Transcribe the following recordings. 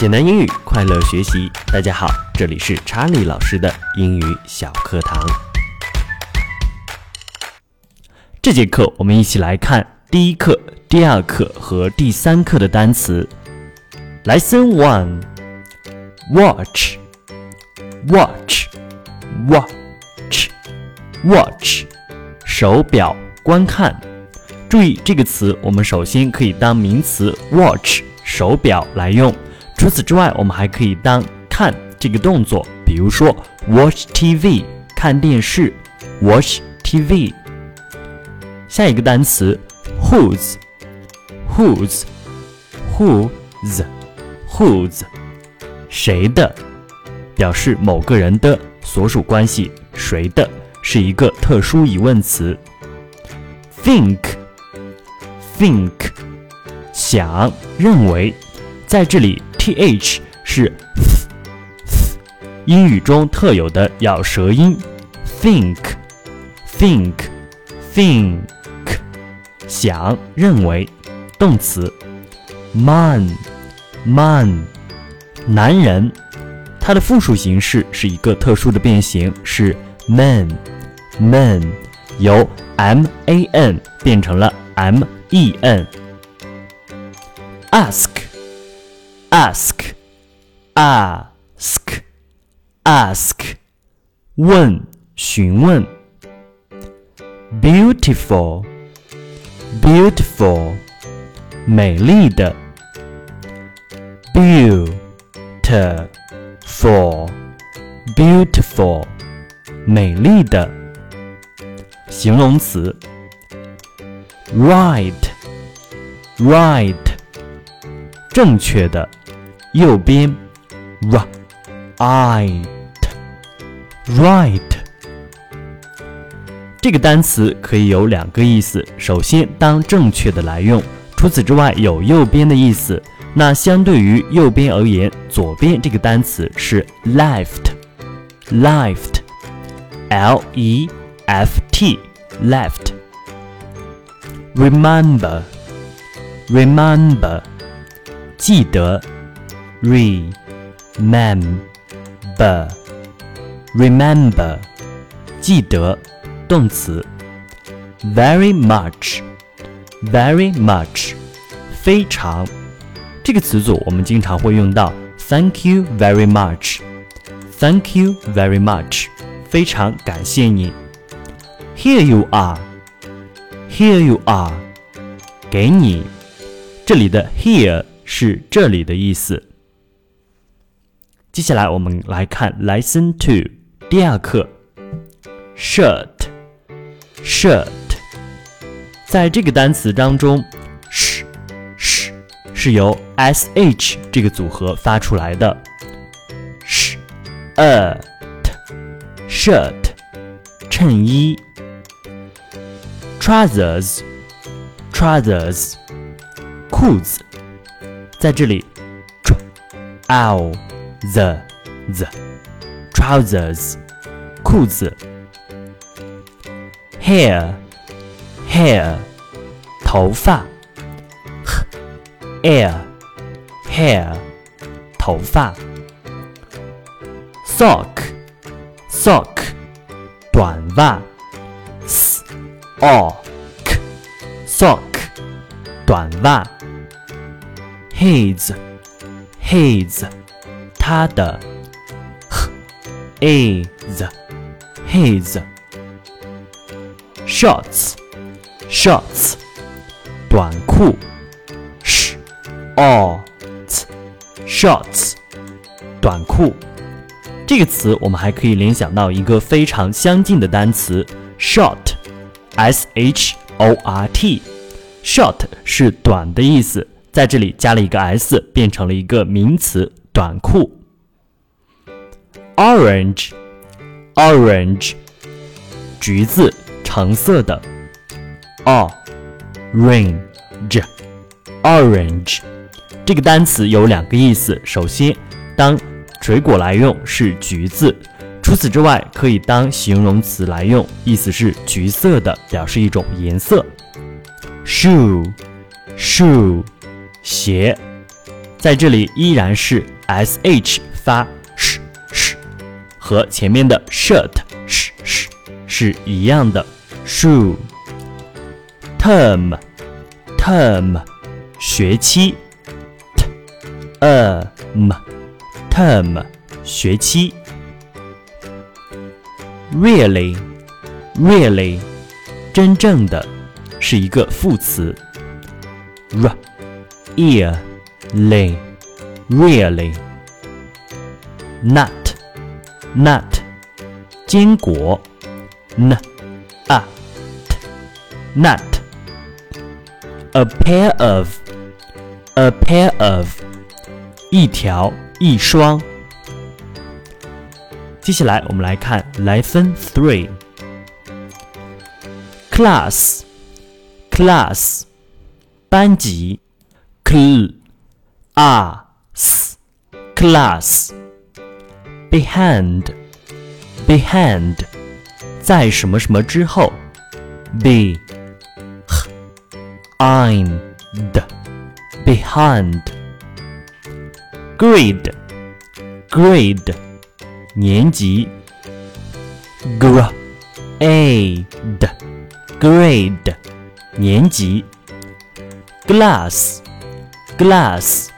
简单英语，快乐学习。大家好，这里是查理老师的英语小课堂。这节课我们一起来看第一课、第二课和第三课的单词。Lesson One: Watch, watch, watch, watch，手表，观看。注意这个词，我们首先可以当名词 watch 手表来用。除此之外，我们还可以当看这个动作，比如说 watch TV 看电视，watch TV。下一个单词 whose，whose，whose，whose，谁的，表示某个人的所属关系，谁的是一个特殊疑问词。think，think，想，认为，在这里。Th 是英语中特有的咬舌音，think，think，think，想，认为，动词，man，man，男人，它的复数形式是一个特殊的变形，是 man，man，由 man 变成了 m e n。ask, ask, ask，问，询问。beautiful, beautiful，美丽的。beautiful, beautiful，美丽的。形容词。right, right，正确的。 右边，right，right，这个单词可以有两个意思。首先，当正确的来用；除此之外，有右边的意思。那相对于右边而言，左边这个单词是 left，left，L-E-F-T，left。remember，remember，记得。remember remember 记得动词 very much very much 非常这个词组我们经常会用到 thank you very much thank you very much 非常感谢你 here you are here you are 给你这里的 here 是这里的意思 接下来我们来看 Lesson Two 第二课，shirt，shirt，在这个单词当中，sh sh 是由 sh 这个组合发出来的，shirt，shirt，衬衣，trousers，trousers，裤子，在这里，ow。 the the trousers 裤子 hair hair 头发 hair hair 头发 sock sock 短袜 sock sock 短袜 his his 他的，is his shorts shorts 短裤，shorts shorts 短裤。这个词我们还可以联想到一个非常相近的单词 short s h o r t short 是短的意思，在这里加了一个 s，变成了一个名词。 短裤，orange，orange，橘子，橙色的，orange，orange，这个单词有两个意思。首先，当水果来用是橘子；除此之外，可以当形容词来用，意思是橘色的，表示一种颜色。shoe，shoe，鞋。在这里依然是 sh 发 sh sh，和前面的 shirt sh sh 是一样的。shoe term term 学期 term term 学期 really really 真正的是一个副词 r ear lay really nut nut 坚果 n a t nut a pair of a pair of 一条一双接下来我们来看 lesson three class class 班级 cl a s class behind behind 在什么什么之后，be h i d behind grade grade 年级 grade grade 年级 glass glass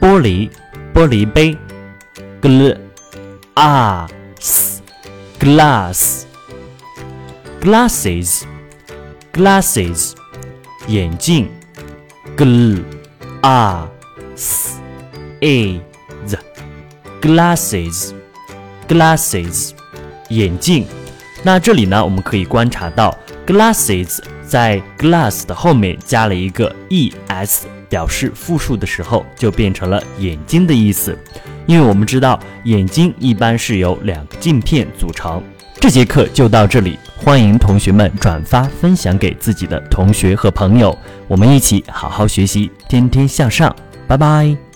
玻璃玻璃杯 glass glass glasses glasses 眼镜 glasses glasses glasses 眼镜。那这里呢，我们可以观察到 glasses 在 glass 的后面加了一个 es，表示复数的时候就变成了眼睛的意思。因为我们知道眼睛一般是由两个镜片组成。这节课就到这里，欢迎同学们转发分享给自己的同学和朋友，我们一起好好学习，天天向上。拜拜。